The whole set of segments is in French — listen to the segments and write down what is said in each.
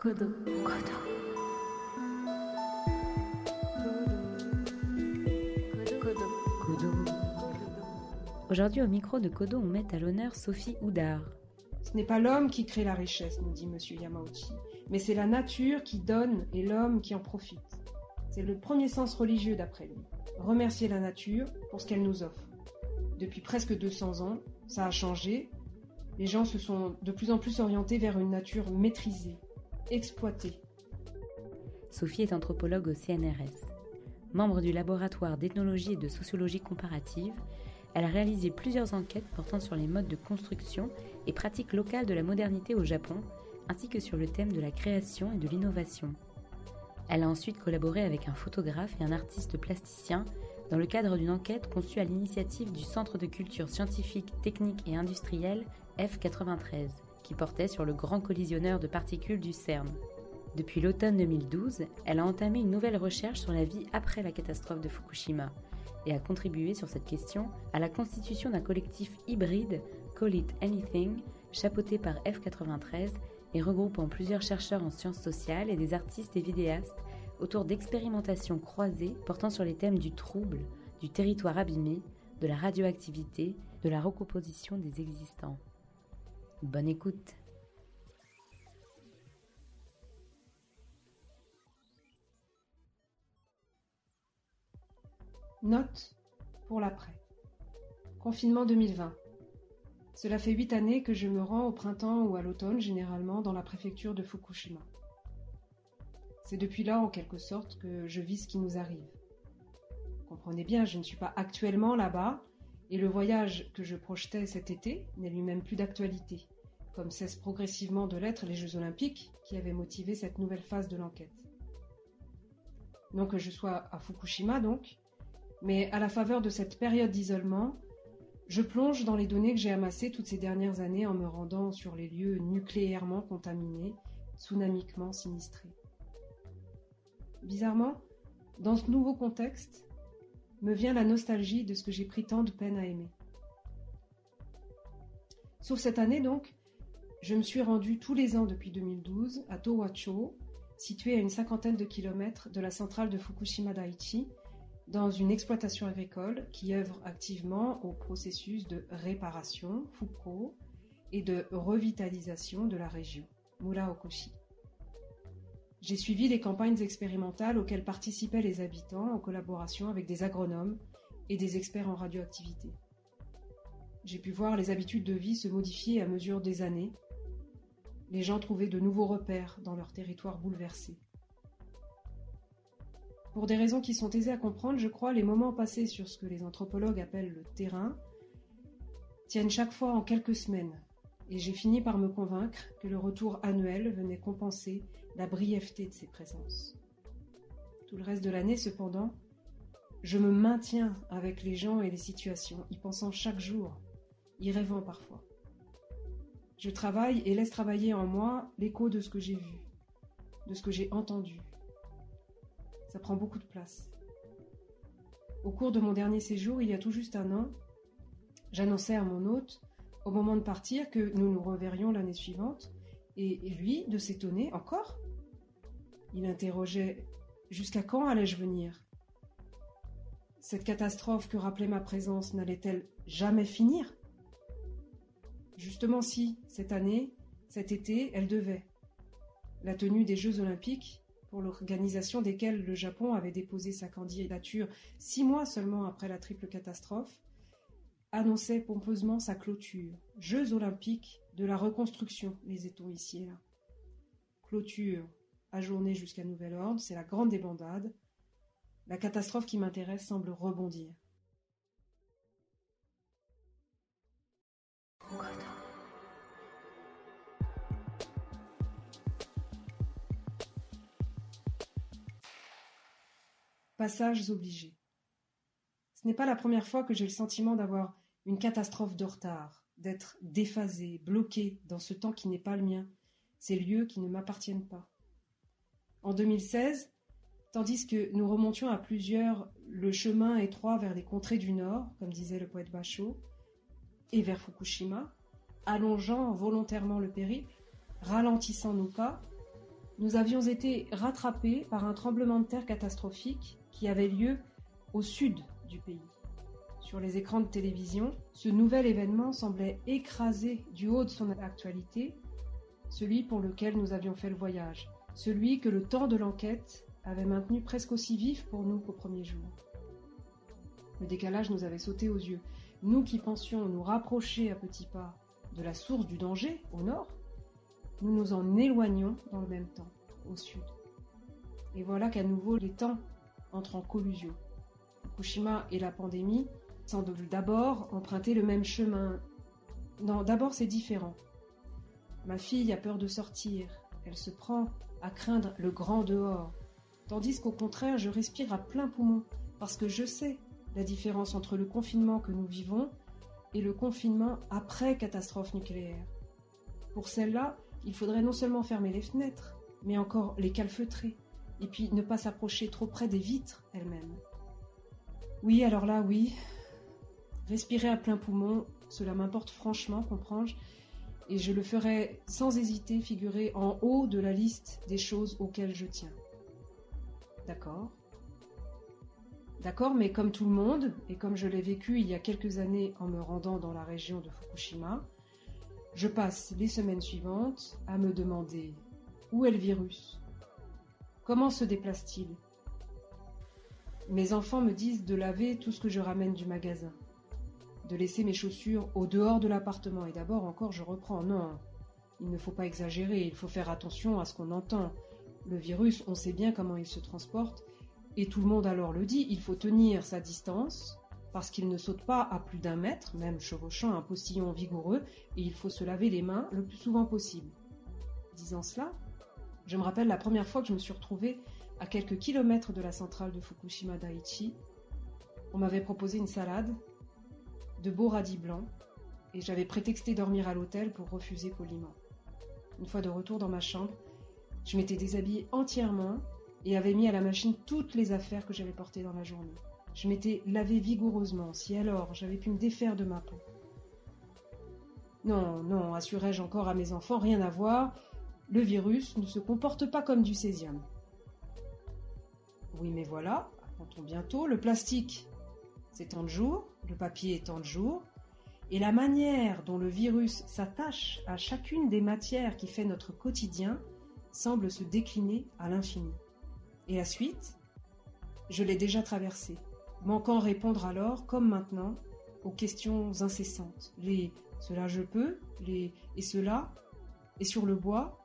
Kodo. Kodo. Kodo. Kodo. Aujourd'hui, au micro de Kodo, on met à l'honneur Sophie Houdard. Ce n'est pas l'homme qui crée la richesse, nous dit M. Yamauchi, mais c'est la nature qui donne et l'homme qui en profite. C'est le premier sens religieux d'après lui. Remercier la nature pour ce qu'elle nous offre. Depuis presque 200 ans, ça a changé. Les gens se sont de plus en plus orientés vers une nature maîtrisée, exploitée. Sophie est anthropologue au CNRS. Membre du laboratoire d'ethnologie et de sociologie comparative, elle a réalisé plusieurs enquêtes portant sur les modes de construction et pratiques locales de la modernité au Japon, ainsi que sur le thème de la création et de l'innovation. Elle a ensuite collaboré avec un photographe et un artiste plasticien dans le cadre d'une enquête conçue à l'initiative du Centre de culture scientifique, technique et industrielle F93, qui portait sur le grand collisionneur de particules du CERN. Depuis l'automne 2012, elle a entamé une nouvelle recherche sur la vie après la catastrophe de Fukushima et a contribué sur cette question à la constitution d'un collectif hybride, Call It Anything, chapeauté par F93 et regroupant plusieurs chercheurs en sciences sociales et des artistes et vidéastes autour d'expérimentations croisées portant sur les thèmes du trouble, du territoire abîmé, de la radioactivité, de la recomposition des existants. Bonne écoute Note pour l'après. Confinement 2020. Cela fait huit années que je me rends au printemps ou à l'automne, généralement dans la préfecture de Fukushima. C'est depuis là, en quelque sorte, que je vis ce qui nous arrive. Comprenez bien, je ne suis pas actuellement là-bas, et le voyage que je projetais cet été n'est lui-même plus d'actualité, comme cessent progressivement de l'être les Jeux olympiques qui avaient motivé cette nouvelle phase de l'enquête. Non que je sois à Fukushima donc, mais à la faveur de cette période d'isolement, je plonge dans les données que j'ai amassées toutes ces dernières années en me rendant sur les lieux nucléairement contaminés, tsunamiquement sinistrés. Bizarrement, dans ce nouveau contexte, me vient la nostalgie de ce que j'ai pris tant de peine à aimer. Sur cette année donc, je me suis rendu tous les ans depuis 2012 à Towacho, situé à une cinquantaine de kilomètres de la centrale de Fukushima Daiichi, dans une exploitation agricole qui œuvre activement au processus de réparation, Fuko, et de revitalisation de la région, Muraokoshi. J'ai suivi les campagnes expérimentales auxquelles participaient les habitants en collaboration avec des agronomes et des experts en radioactivité. J'ai pu voir les habitudes de vie se modifier à mesure des années. Les gens trouvaient de nouveaux repères dans leur territoire bouleversé. Pour des raisons qui sont aisées à comprendre, je crois, les moments passés sur ce que les anthropologues appellent le terrain tiennent chaque fois en quelques semaines, et j'ai fini par me convaincre que le retour annuel venait compenser la brièveté de ces présences. Tout le reste de l'année, cependant, je me maintiens avec les gens et les situations, y pensant chaque jour, y rêvant parfois. Je travaille et laisse travailler en moi l'écho de ce que j'ai vu, de ce que j'ai entendu, ça prend beaucoup de place. Au cours de mon dernier séjour, il y a tout juste un an, j'annonçais à mon hôte, au moment de partir, que nous nous reverrions l'année suivante, et lui, de s'étonner, encore Il interrogeait Jusqu'à quand allais-je venir? Cette catastrophe que rappelait ma présence n'allait-elle jamais finir? Justement si, cette année, cet été, elle devait. La tenue des Jeux olympiques, pour l'organisation desquels le Japon avait déposé sa candidature six mois seulement après la triple catastrophe, annonçait pompeusement sa clôture. Jeux olympiques de la reconstruction, les est-on ici et là. Clôture, ajournée jusqu'à nouvel ordre, c'est la grande débandade. La catastrophe qui m'intéresse semble rebondir. Passages obligés. Ce n'est pas la première fois que j'ai le sentiment d'avoir une catastrophe de retard, d'être déphasé, bloqué dans ce temps qui n'est pas le mien, ces lieux qui ne m'appartiennent pas. En 2016, tandis que nous remontions à plusieurs le chemin étroit vers les contrées du Nord, comme disait le poète Bachot, et vers Fukushima, allongeant volontairement le périple, ralentissant nos pas, nous avions été rattrapés par un tremblement de terre catastrophique qui avait lieu au sud du pays. Sur les écrans de télévision, ce nouvel événement semblait écraser du haut de son actualité celui pour lequel nous avions fait le voyage, celui que le temps de l'enquête avait maintenu presque aussi vif pour nous qu'au premier jour. Le décalage nous avait sauté aux yeux. Nous qui pensions nous rapprocher à petits pas de la source du danger, au nord, nous nous en éloignons dans le même temps, au sud. Et voilà qu'à nouveau les temps entrent en collusion. Fukushima et la pandémie semblent d'abord emprunter le même chemin. Non, d'abord c'est différent. Ma fille a peur de sortir, elle se prend à craindre le grand dehors, tandis qu'au contraire je respire à plein poumon, parce que je sais la différence entre le confinement que nous vivons et le confinement après catastrophe nucléaire. Pour celle-là, il faudrait non seulement fermer les fenêtres, mais encore les calfeutrer, et puis ne pas s'approcher trop près des vitres elles-mêmes. Oui, alors là, oui. Respirer à plein poumon, cela m'importe franchement, comprends-je, et je le ferai sans hésiter figurer en haut de la liste des choses auxquelles je tiens. D'accord D'accord, mais comme tout le monde, et comme je l'ai vécu il y a quelques années en me rendant dans la région de Fukushima, je passe les semaines suivantes à me demander où est le virus Comment se déplace-t-il? Mes enfants me disent de laver tout ce que je ramène du magasin, de laisser mes chaussures au dehors de l'appartement, et d'abord encore je reprends. Non, il ne faut pas exagérer, il faut faire attention à ce qu'on entend. Le virus, on sait bien comment il se transporte, et tout le monde alors le dit, il faut tenir sa distance, parce qu'il ne saute pas à plus d'un mètre, même chevauchant un postillon vigoureux, et il faut se laver les mains le plus souvent possible. Disant cela, je me rappelle la première fois que je me suis retrouvée à quelques kilomètres de la centrale de Fukushima Daiichi. On m'avait proposé une salade, de beaux radis blancs, et j'avais prétexté dormir à l'hôtel pour refuser poliment. Une fois de retour dans ma chambre, je m'étais déshabillée entièrement et avait mis à la machine toutes les affaires que j'avais portées dans la journée. Je m'étais lavé vigoureusement, si alors j'avais pu me défaire de ma peau. Non, non, assurai-je encore à mes enfants, rien à voir, le virus ne se comporte pas comme du césium. Oui, mais voilà, apprend-on bientôt, le plastique, c'est tant de jours, le papier est tant de jours, et la manière dont le virus s'attache à chacune des matières qui fait notre quotidien semble se décliner à l'infini. Et la suite? Je l'ai déjà traversée, manquant répondre alors, comme maintenant, aux questions incessantes. Les cela je peux, les et cela, et sur le bois,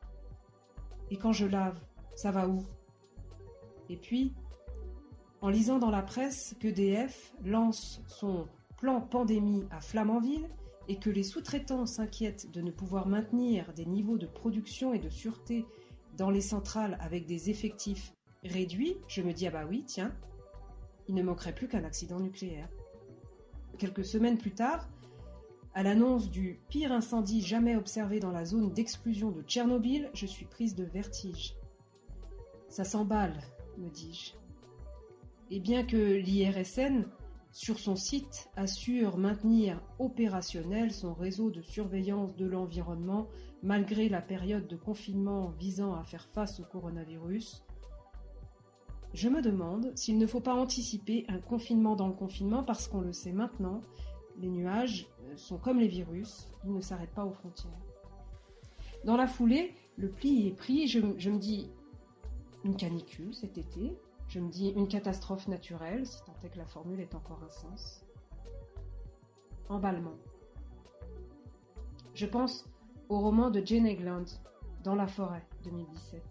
et quand je lave, ça va où? Et puis, en lisant dans la presse que DF lance son plan pandémie à Flamanville et que les sous-traitants s'inquiètent de ne pouvoir maintenir des niveaux de production et de sûreté dans les centrales avec des effectifs réduit, je me dis ah bah oui, tiens, il ne manquerait plus qu'un accident nucléaire. Quelques semaines plus tard, à l'annonce du pire incendie jamais observé dans la zone d'exclusion de Tchernobyl, je suis prise de vertige. Ça s'emballe, me dis-je. Et bien que l'IRSN, sur son site, assure maintenir opérationnel son réseau de surveillance de l'environnement malgré la période de confinement visant à faire face au coronavirus, je me demande s'il ne faut pas anticiper un confinement dans le confinement parce qu'on le sait maintenant, les nuages sont comme les virus, ils ne s'arrêtent pas aux frontières. Dans la foulée, le pli est pris, je, me dis une canicule cet été, je me dis une catastrophe naturelle, si tant est que la formule est encore un sens. Emballement. Je pense au roman de Jane Egland, Dans la forêt, 2017.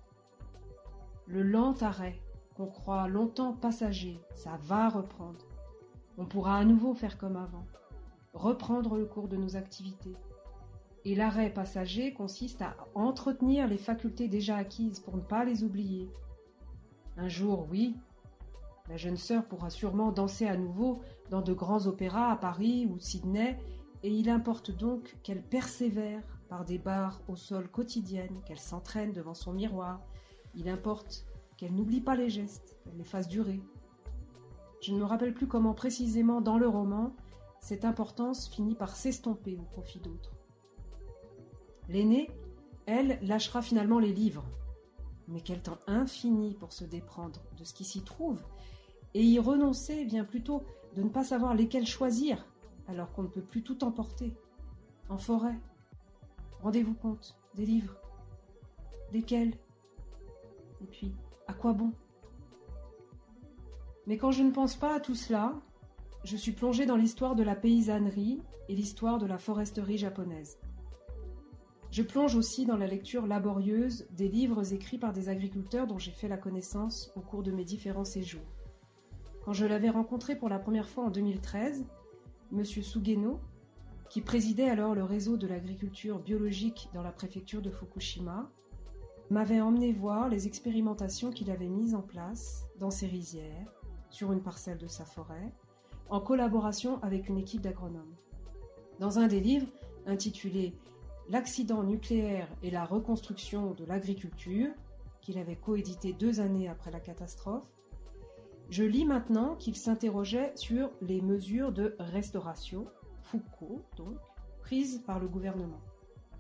Le lent arrêt qu'on croit longtemps passager, ça va reprendre. On pourra à nouveau faire comme avant, reprendre le cours de nos activités. Et l'arrêt passager consiste à entretenir les facultés déjà acquises pour ne pas les oublier. Un jour, oui, la jeune sœur pourra sûrement danser à nouveau dans de grands opéras à Paris ou Sydney, et il importe donc qu'elle persévère par des barres au sol quotidiennes, qu'elle s'entraîne devant son miroir. Il importe qu'elle n'oublie pas les gestes, qu'elle les fasse durer. Je ne me rappelle plus comment précisément dans le roman cette importance finit par s'estomper au profit d'autres. L'aînée, elle, lâchera finalement les livres. Mais quel temps infini pour se déprendre de ce qui s'y trouve et y renoncer bien plutôt de ne pas savoir lesquels choisir alors qu'on ne peut plus tout emporter. En forêt. Rendez-vous compte, des livres. Lesquels Et puis, à quoi bon? Mais quand je ne pense pas à tout cela, je suis plongée dans l'histoire de la paysannerie et l'histoire de la foresterie japonaise. Je plonge aussi dans la lecture laborieuse des livres écrits par des agriculteurs dont j'ai fait la connaissance au cours de mes différents séjours. Quand je l'avais rencontré pour la première fois en 2013, M. Sugeno, qui présidait alors le réseau de l'agriculture biologique dans la préfecture de Fukushima, m'avait emmené voir les expérimentations qu'il avait mises en place dans ses rizières, sur une parcelle de sa forêt, en collaboration avec une équipe d'agronomes. Dans un des livres, intitulé L'accident nucléaire et la reconstruction de l'agriculture, qu'il avait coédité deux années après la catastrophe, je lis maintenant qu'il s'interrogeait sur les mesures de restauration, Foucault donc, prises par le gouvernement.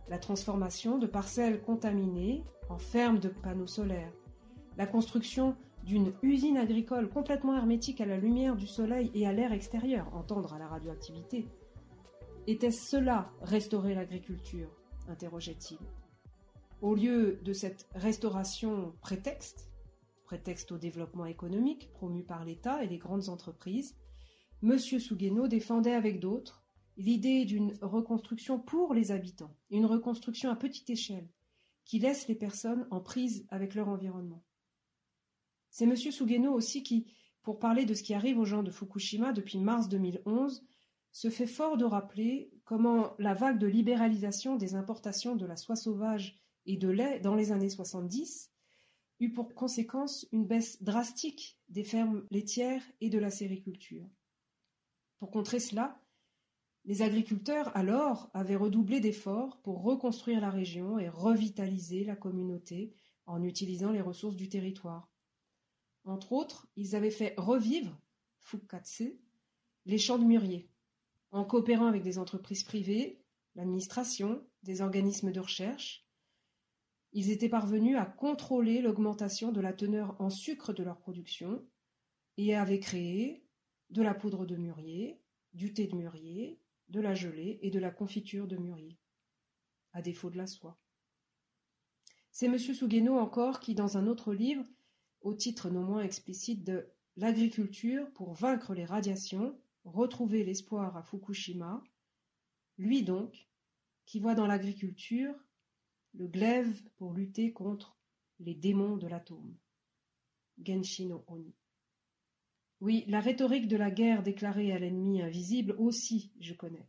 La transformation de parcelles contaminées en fermes de panneaux solaires, la construction d'une usine agricole complètement hermétique à la lumière du soleil et à l'air extérieur, entendre à la radioactivité. Était-ce cela, restaurer l'agriculture? interrogeait-il. Au lieu de cette restauration prétexte, prétexte au développement économique promu par l'État et les grandes entreprises, M. Sugeno défendait avec d'autres l'idée d'une reconstruction pour les habitants, une reconstruction à petite échelle, qui laisse les personnes en prise avec leur environnement. C'est M. Sugeno aussi qui, pour parler de ce qui arrive aux gens de Fukushima depuis mars 2011, se fait fort de rappeler comment la vague de libéralisation des importations de la soie sauvage et de lait dans les années 70 eut pour conséquence une baisse drastique des fermes laitières et de la sériculture. Pour contrer cela, les agriculteurs alors avaient redoublé d'efforts pour reconstruire la région et revitaliser la communauté en utilisant les ressources du territoire. Entre autres, ils avaient fait revivre, Fukatse, les champs de mûriers, en coopérant avec des entreprises privées, l'administration, des organismes de recherche, ils étaient parvenus à contrôler l'augmentation de la teneur en sucre de leur production et avaient créé de la poudre de mûrier, du thé de mûrier, de la gelée et de la confiture de mûrier, à défaut de la soie. C'est M. Sugeno encore qui, dans un autre livre, au titre non moins explicite de L'agriculture pour vaincre les radiations, retrouver l'espoir à Fukushima, lui donc, qui voit dans l'agriculture le glaive pour lutter contre les démons de l'atome. Genshino Oni. Oui, la rhétorique de la guerre déclarée à l'ennemi invisible aussi, je connais.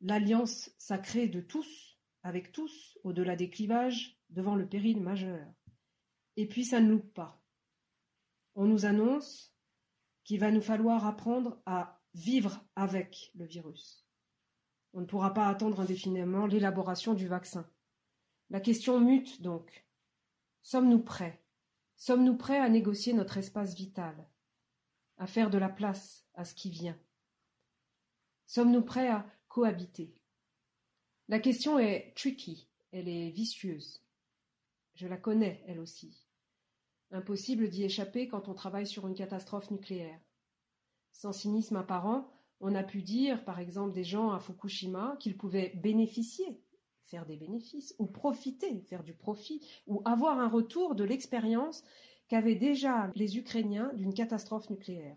L'alliance sacrée de tous, avec tous, au-delà des clivages, devant le péril majeur. Et puis ça ne loupe pas. On nous annonce qu'il va nous falloir apprendre à vivre avec le virus. On ne pourra pas attendre indéfiniment l'élaboration du vaccin. La question mute donc. Sommes-nous prêts? Sommes-nous prêts à négocier notre espace vital À faire de la place à ce qui vient? Sommes-nous prêts à cohabiter? La question est tricky, elle est vicieuse. Je la connais, elle aussi. Impossible d'y échapper quand on travaille sur une catastrophe nucléaire. Sans cynisme apparent, on a pu dire, par exemple, des gens à Fukushima qu'ils pouvaient bénéficier faire des bénéfices, ou profiter, faire du profit, ou avoir un retour de l'expérience qu'avaient déjà les Ukrainiens d'une catastrophe nucléaire.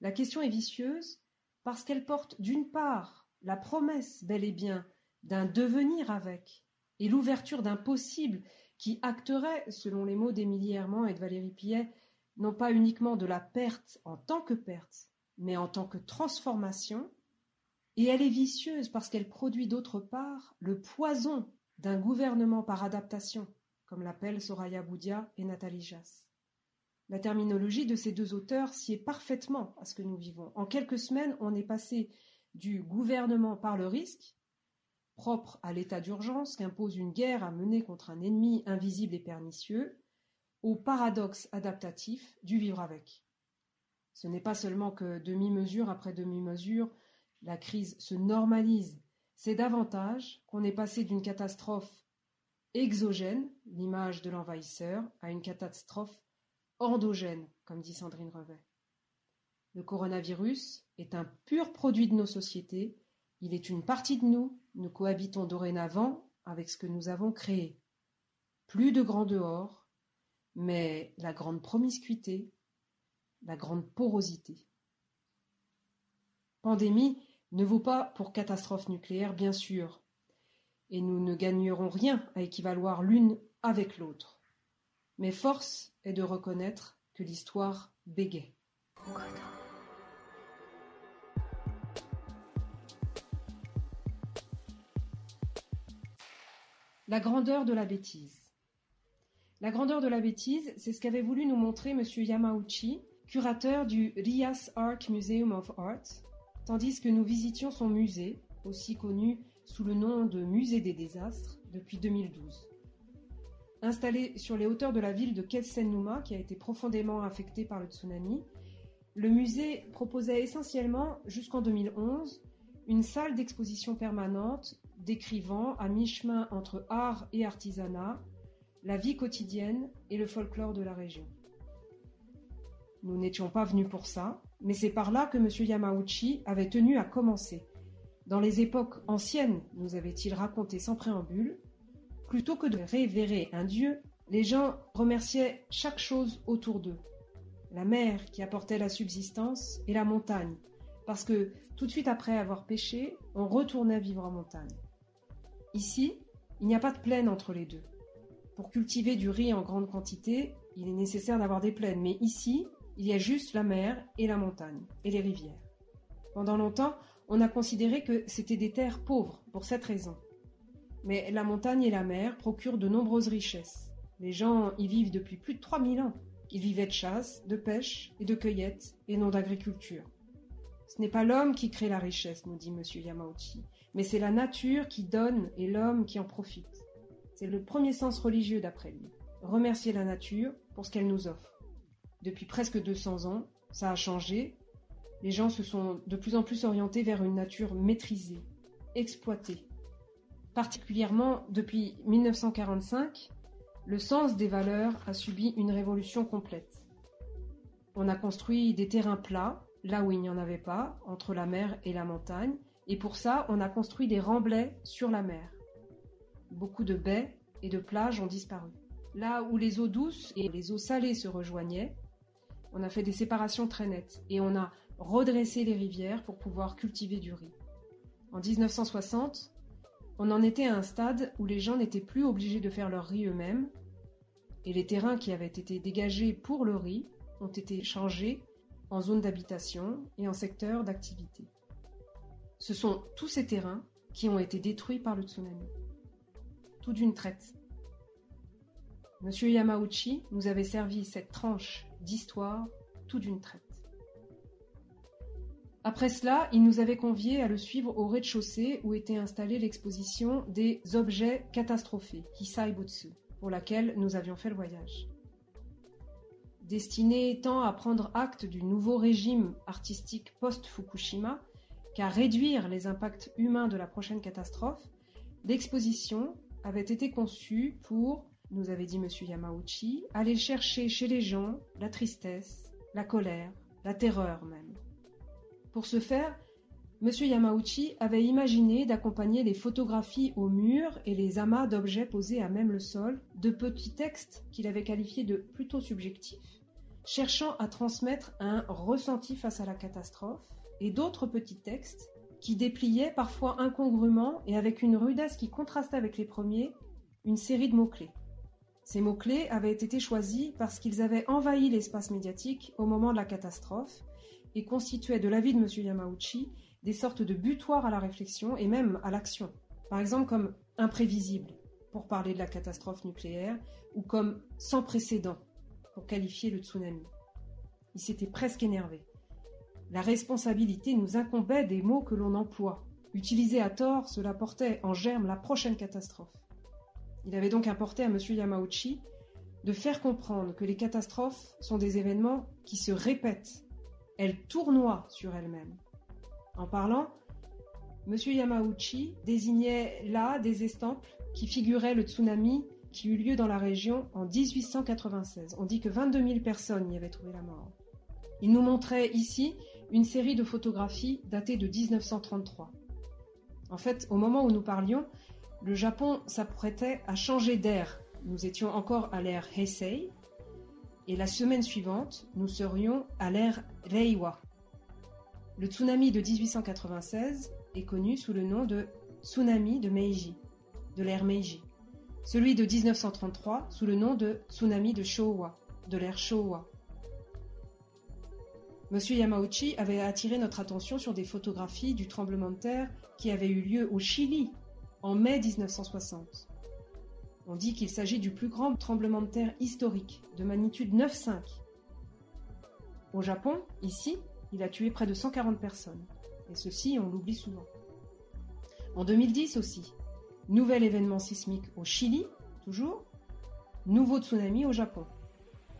La question est vicieuse parce qu'elle porte d'une part la promesse bel et bien d'un devenir avec et l'ouverture d'un possible qui acterait, selon les mots d'Émilie Herman et de Valérie Pillet, non pas uniquement de la perte en tant que perte, mais en tant que transformation, et elle est vicieuse parce qu'elle produit d'autre part le poison d'un gouvernement par adaptation, comme l'appellent Soraya Boudia et Nathalie Jass. La terminologie de ces deux auteurs sied parfaitement à ce que nous vivons. En quelques semaines, on est passé du gouvernement par le risque, propre à l'état d'urgence qu'impose une guerre à mener contre un ennemi invisible et pernicieux, au paradoxe adaptatif du vivre avec. Ce n'est pas seulement que demi-mesure après demi-mesure, la crise se normalise, c'est davantage qu'on est passé d'une catastrophe exogène, l'image de l'envahisseur, à une catastrophe endogène, comme dit Sandrine Revet. Le coronavirus est un pur produit de nos sociétés, il est une partie de nous, nous cohabitons dorénavant avec ce que nous avons créé. Plus de grand dehors, mais la grande promiscuité, la grande porosité. Pandémie ne vaut pas pour catastrophe nucléaire, bien sûr, et nous ne gagnerons rien à équivaloir l'une avec l'autre. Mais force est de reconnaître que l'histoire bégaye. La grandeur de la bêtise. La grandeur de la bêtise, c'est ce qu'avait voulu nous montrer M. Yamauchi, curateur du Rias Art Museum of Art, tandis que nous visitions son musée, aussi connu sous le nom de Musée des désastres, depuis 2012. Installé sur les hauteurs de la ville de Ketsenuma, qui a été profondément affectée par le tsunami, le musée proposait essentiellement, jusqu'en 2011, une salle d'exposition permanente décrivant, à mi-chemin entre art et artisanat, la vie quotidienne et le folklore de la région. Nous n'étions pas venus pour ça, mais c'est par là que M. Yamauchi avait tenu à commencer. Dans les époques anciennes, nous avait-il raconté sans préambule, plutôt que de révérer un dieu, les gens remerciaient chaque chose autour d'eux. La mer qui apportait la subsistance et la montagne, parce que tout de suite après avoir pêché, on retournait vivre en montagne. Ici, il n'y a pas de plaine entre les deux. Pour cultiver du riz en grande quantité, il est nécessaire d'avoir des plaines, mais ici, il y a juste la mer et la montagne, et les rivières. Pendant longtemps, on a considéré que c'était des terres pauvres pour cette raison. Mais la montagne et la mer procurent de nombreuses richesses. Les gens y vivent depuis plus de 3000 ans. Ils vivaient de chasse, de pêche et de cueillette, et non d'agriculture. Ce n'est pas l'homme qui crée la richesse, nous dit M. Yamauchi, mais c'est la nature qui donne et l'homme qui en profite. C'est le premier sens religieux d'après lui. Remercier la nature pour ce qu'elle nous offre. Depuis presque 200 ans, ça a changé. Les gens se sont de plus en plus orientés vers une nature maîtrisée, exploitée. Particulièrement depuis 1945, le sens des valeurs a subi une révolution complète. On a construit des terrains plats, là où il n'y en avait pas, entre la mer et la montagne, et pour ça, on a construit des remblais sur la mer. Beaucoup de baies et de plages ont disparu. Là où les eaux douces et les eaux salées se rejoignaient, on a fait des séparations très nettes et on a redressé les rivières pour pouvoir cultiver du riz. En 1960, on en était à un stade où les gens n'étaient plus obligés de faire leur riz eux-mêmes et les terrains qui avaient été dégagés pour le riz ont été changés en zones d'habitation et en secteurs d'activité. Ce sont tous ces terrains qui ont été détruits par le tsunami. Tout d'une traite. Monsieur Yamauchi nous avait servi cette tranche d'histoire tout d'une traite. Après cela, il nous avait conviés à le suivre au rez-de-chaussée où était installée l'exposition des objets catastrophés, Hisaibutsu, pour laquelle nous avions fait le voyage. Destiné tant à prendre acte du nouveau régime artistique post-Fukushima qu'à réduire les impacts humains de la prochaine catastrophe, l'exposition avait été conçue pour nous avait dit M. Yamauchi, aller chercher chez les gens la tristesse, la colère, la terreur même. Pour ce faire, M. Yamauchi avait imaginé d'accompagner les photographies au mur et les amas d'objets posés à même le sol de petits textes qu'il avait qualifiés de plutôt subjectifs, cherchant à transmettre un ressenti face à la catastrophe, et d'autres petits textes qui dépliaient parfois incongrument et avec une rudesse qui contrastait avec les premiers une série de mots-clés. Ces mots-clés avaient été choisis parce qu'ils avaient envahi l'espace médiatique au moment de la catastrophe et constituaient, de l'avis de M. Yamauchi, des sortes de butoirs à la réflexion et même à l'action. Par exemple comme imprévisible, pour parler de la catastrophe nucléaire, ou comme sans précédent, pour qualifier le tsunami. Il s'était presque énervé. La responsabilité nous incombait des mots que l'on emploie. Utilisés à tort, cela portait en germe la prochaine catastrophe. Il avait donc importé à M. Yamauchi de faire comprendre que les catastrophes sont des événements qui se répètent. Elles tournoient sur elles-mêmes. En parlant, M. Yamauchi désignait là des estampes qui figurait le tsunami qui eut lieu dans la région en 1896. On dit que 22 000 personnes y avaient trouvé la mort. Il nous montrait ici une série de photographies datées de 1933. En fait, au moment où nous parlions, le Japon s'apprêtait à changer d'air. Nous étions encore à l'ère Heisei, et la semaine suivante, nous serions à l'ère Reiwa. Le tsunami de 1896 est connu sous le nom de tsunami de Meiji, de l'ère Meiji. Celui de 1933 sous le nom de tsunami de Showa, de l'ère Showa. Monsieur Yamauchi avait attiré notre attention sur des photographies du tremblement de terre qui avait eu lieu au Chili en mai 1960. On dit qu'il s'agit du plus grand tremblement de terre historique, de magnitude 9,5. Au Japon, ici, il a tué près de 140 personnes. Et ceci, on l'oublie souvent. En 2010 aussi, nouvel événement sismique au Chili, toujours, nouveau tsunami au Japon.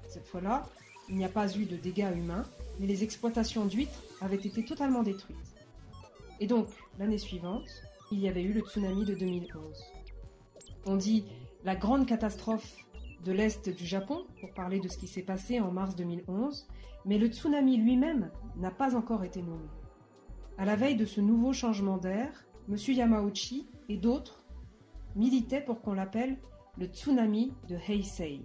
Cette fois-là, il n'y a pas eu de dégâts humains, mais les exploitations d'huîtres avaient été totalement détruites. Et donc, l'année suivante, il y avait eu le tsunami de 2011. On dit la grande catastrophe de l'Est du Japon, pour parler de ce qui s'est passé en mars 2011, mais le tsunami lui-même n'a pas encore été nommé. À la veille de ce nouveau changement d'air, M. Yamauchi et d'autres militaient pour qu'on l'appelle le tsunami de Heisei.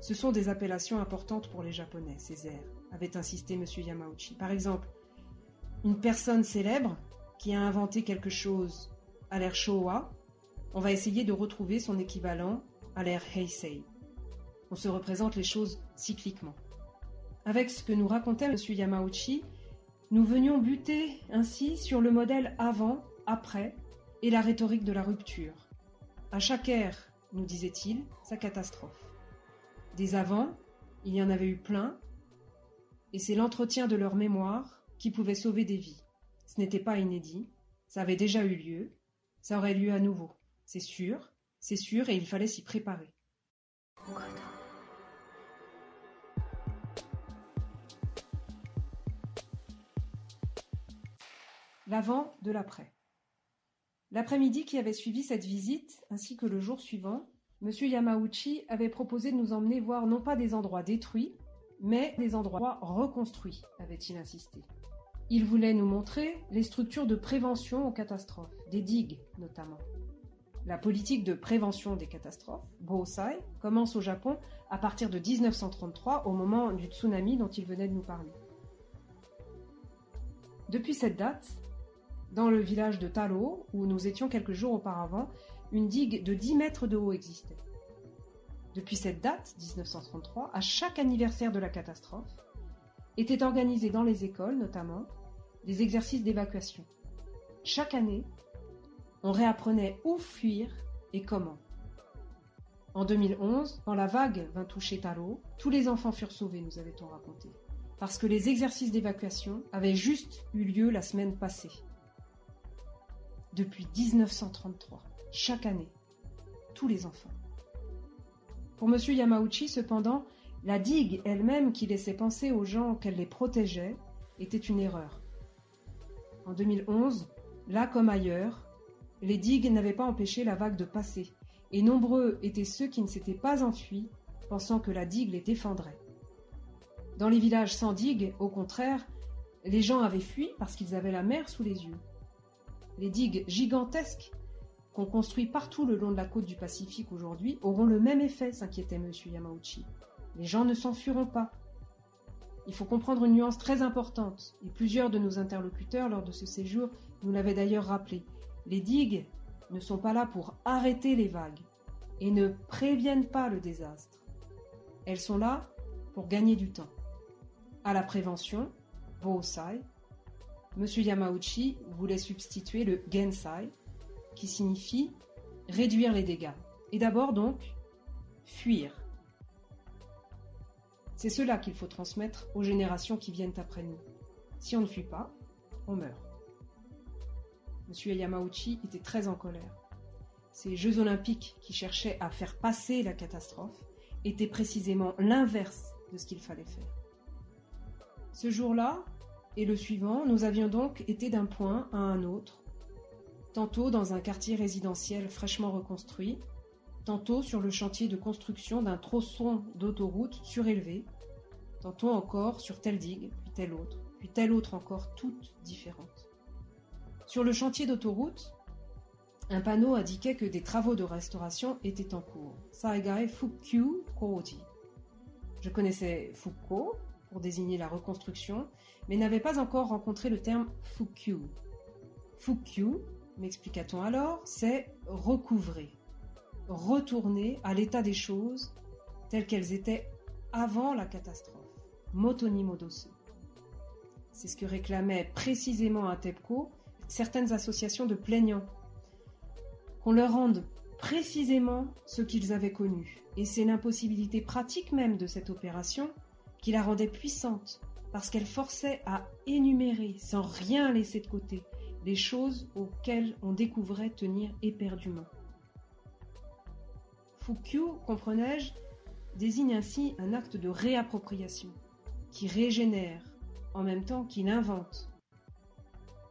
Ce sont des appellations importantes pour les Japonais, ces airs, avait insisté M. Yamauchi. Par exemple, une personne célèbre qui a inventé quelque chose à l'ère Showa on va essayer de retrouver son équivalent à l'ère Heisei. On se représente les choses cycliquement. Avec ce que nous racontait M. Yamauchi, nous venions buter ainsi sur le modèle avant, après et la rhétorique de la rupture. À chaque ère, nous disait-il, sa catastrophe. Des avant, il y en avait eu plein, et c'est l'entretien de leur mémoire qui pouvait sauver des vies. Ce n'était pas inédit, ça avait déjà eu lieu, ça aurait lieu à nouveau. C'est sûr, c'est sûr, et il fallait s'y préparer. L'avant de l'après. L'après-midi qui avait suivi cette visite, ainsi que le jour suivant, M. Yamauchi avait proposé de nous emmener voir non pas des endroits détruits, mais des endroits reconstruits, avait-il insisté. Il voulait nous montrer les structures de prévention aux catastrophes, des digues notamment. La politique de prévention des catastrophes, Bosai, commence au Japon à partir de 1933, au moment du tsunami dont il venait de nous parler. Depuis cette date, dans le village de Taro, où nous étions quelques jours auparavant, une digue de 10 mètres de haut existait. Depuis cette date, 1933, à chaque anniversaire de la catastrophe, étaient organisés dans les écoles notamment des exercices d'évacuation. Chaque année, on réapprenait où fuir et comment. En 2011, quand la vague vint toucher Taro, tous les enfants furent sauvés, nous avait-on raconté, parce que les exercices d'évacuation avaient juste eu lieu la semaine passée. Depuis 1933, chaque année, tous les enfants. Pour M. Yamauchi, cependant, la digue elle-même qui laissait penser aux gens qu'elle les protégeait était une erreur. En 2011, là comme ailleurs, les digues n'avaient pas empêché la vague de passer, et nombreux étaient ceux qui ne s'étaient pas enfuis, pensant que la digue les défendrait. Dans les villages sans digues, au contraire, les gens avaient fui parce qu'ils avaient la mer sous les yeux. Les digues gigantesques qu'on construit partout le long de la côte du Pacifique aujourd'hui auront le même effet, s'inquiétait M. Yamauchi. Les gens ne s'enfuiront pas. Il faut comprendre une nuance très importante, et plusieurs de nos interlocuteurs lors de ce séjour nous l'avaient d'ailleurs rappelé. Les digues ne sont pas là pour arrêter les vagues et ne préviennent pas le désastre. Elles sont là pour gagner du temps. À la prévention, Bosai, M. Yamauchi voulait substituer le Gensai, qui signifie réduire les dégâts. Et d'abord donc, fuir. C'est cela qu'il faut transmettre aux générations qui viennent après nous. Si on ne fuit pas, on meurt. M. Yamauchi était très en colère. Ces Jeux olympiques qui cherchaient à faire passer la catastrophe étaient précisément l'inverse de ce qu'il fallait faire. Ce jour-là et le suivant, nous avions donc été d'un point à un autre, tantôt dans un quartier résidentiel fraîchement reconstruit, tantôt sur le chantier de construction d'un tronçon d'autoroute surélevé, tantôt encore sur telle digue, puis telle autre, puis telle autre encore, toutes différentes. Sur le chantier d'autoroute, un panneau indiquait que des travaux de restauration étaient en cours. Saigai Fukyu Koji. Je connaissais Fukko pour désigner la reconstruction, mais n'avais pas encore rencontré le terme Fukyu. Fukyu, m'expliqua-t-on alors, c'est recouvrer, retourner à l'état des choses telles qu'elles étaient avant la catastrophe. Motoni Modosu. C'est ce que réclamaient précisément à TEPCO certaines associations de plaignants. Qu'on leur rende précisément ce qu'ils avaient connu. Et c'est l'impossibilité pratique même de cette opération qui la rendait puissante, parce qu'elle forçait à énumérer, sans rien laisser de côté, les choses auxquelles on découvrait tenir éperdument. Fukyu, comprenais-je, désigne ainsi un acte de réappropriation, qui régénère en même temps qu'il invente.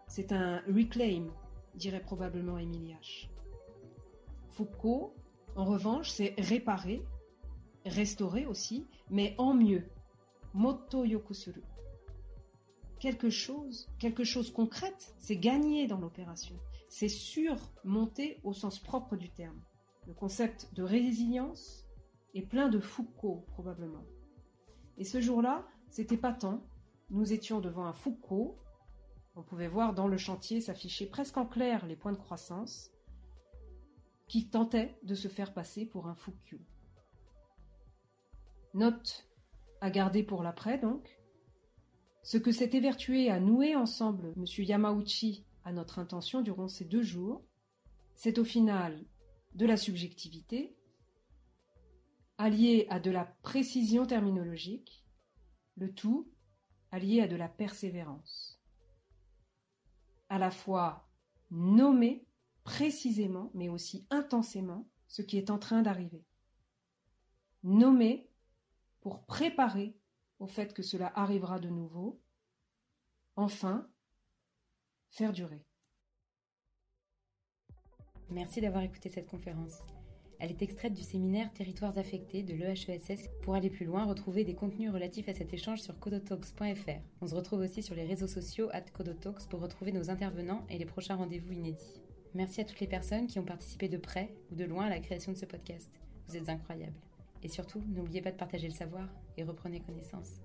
C'est un reclaim, dirait probablement Émile H. Foucault, en revanche, c'est réparer, restaurer aussi, mais en mieux. Moto yokusuru. Quelque chose, quelque chose concrète, c'est gagner dans l'opération. C'est surmonter au sens propre du terme. Le concept de résilience est plein de Foucault, probablement. Et ce jour-là, c'était pas tant. Nous étions devant un Foucault. On pouvait voir dans le chantier s'afficher presque en clair les points de croissance qui tentait de se faire passer pour un Fukyu. Note à garder pour l'après donc. Ce que s'est évertué à nouer ensemble M. Yamauchi à notre intention durant ces deux jours, c'est au final de la subjectivité, alliée à de la précision terminologique, le tout allié à de la persévérance. À la fois nommer précisément, mais aussi intensément, ce qui est en train d'arriver. Nommer pour préparer au fait que cela arrivera de nouveau. Enfin, faire durer. Merci d'avoir écouté cette conférence. Elle est extraite du séminaire Territoires affectés de l'EHESS. Pour aller plus loin, retrouvez des contenus relatifs à cet échange sur codotalks.fr. On se retrouve aussi sur les réseaux sociaux at codotalks pour retrouver nos intervenants et les prochains rendez-vous inédits. Merci à toutes les personnes qui ont participé de près ou de loin à la création de ce podcast. Vous êtes incroyables. Et surtout, n'oubliez pas de partager le savoir et reprenez connaissance.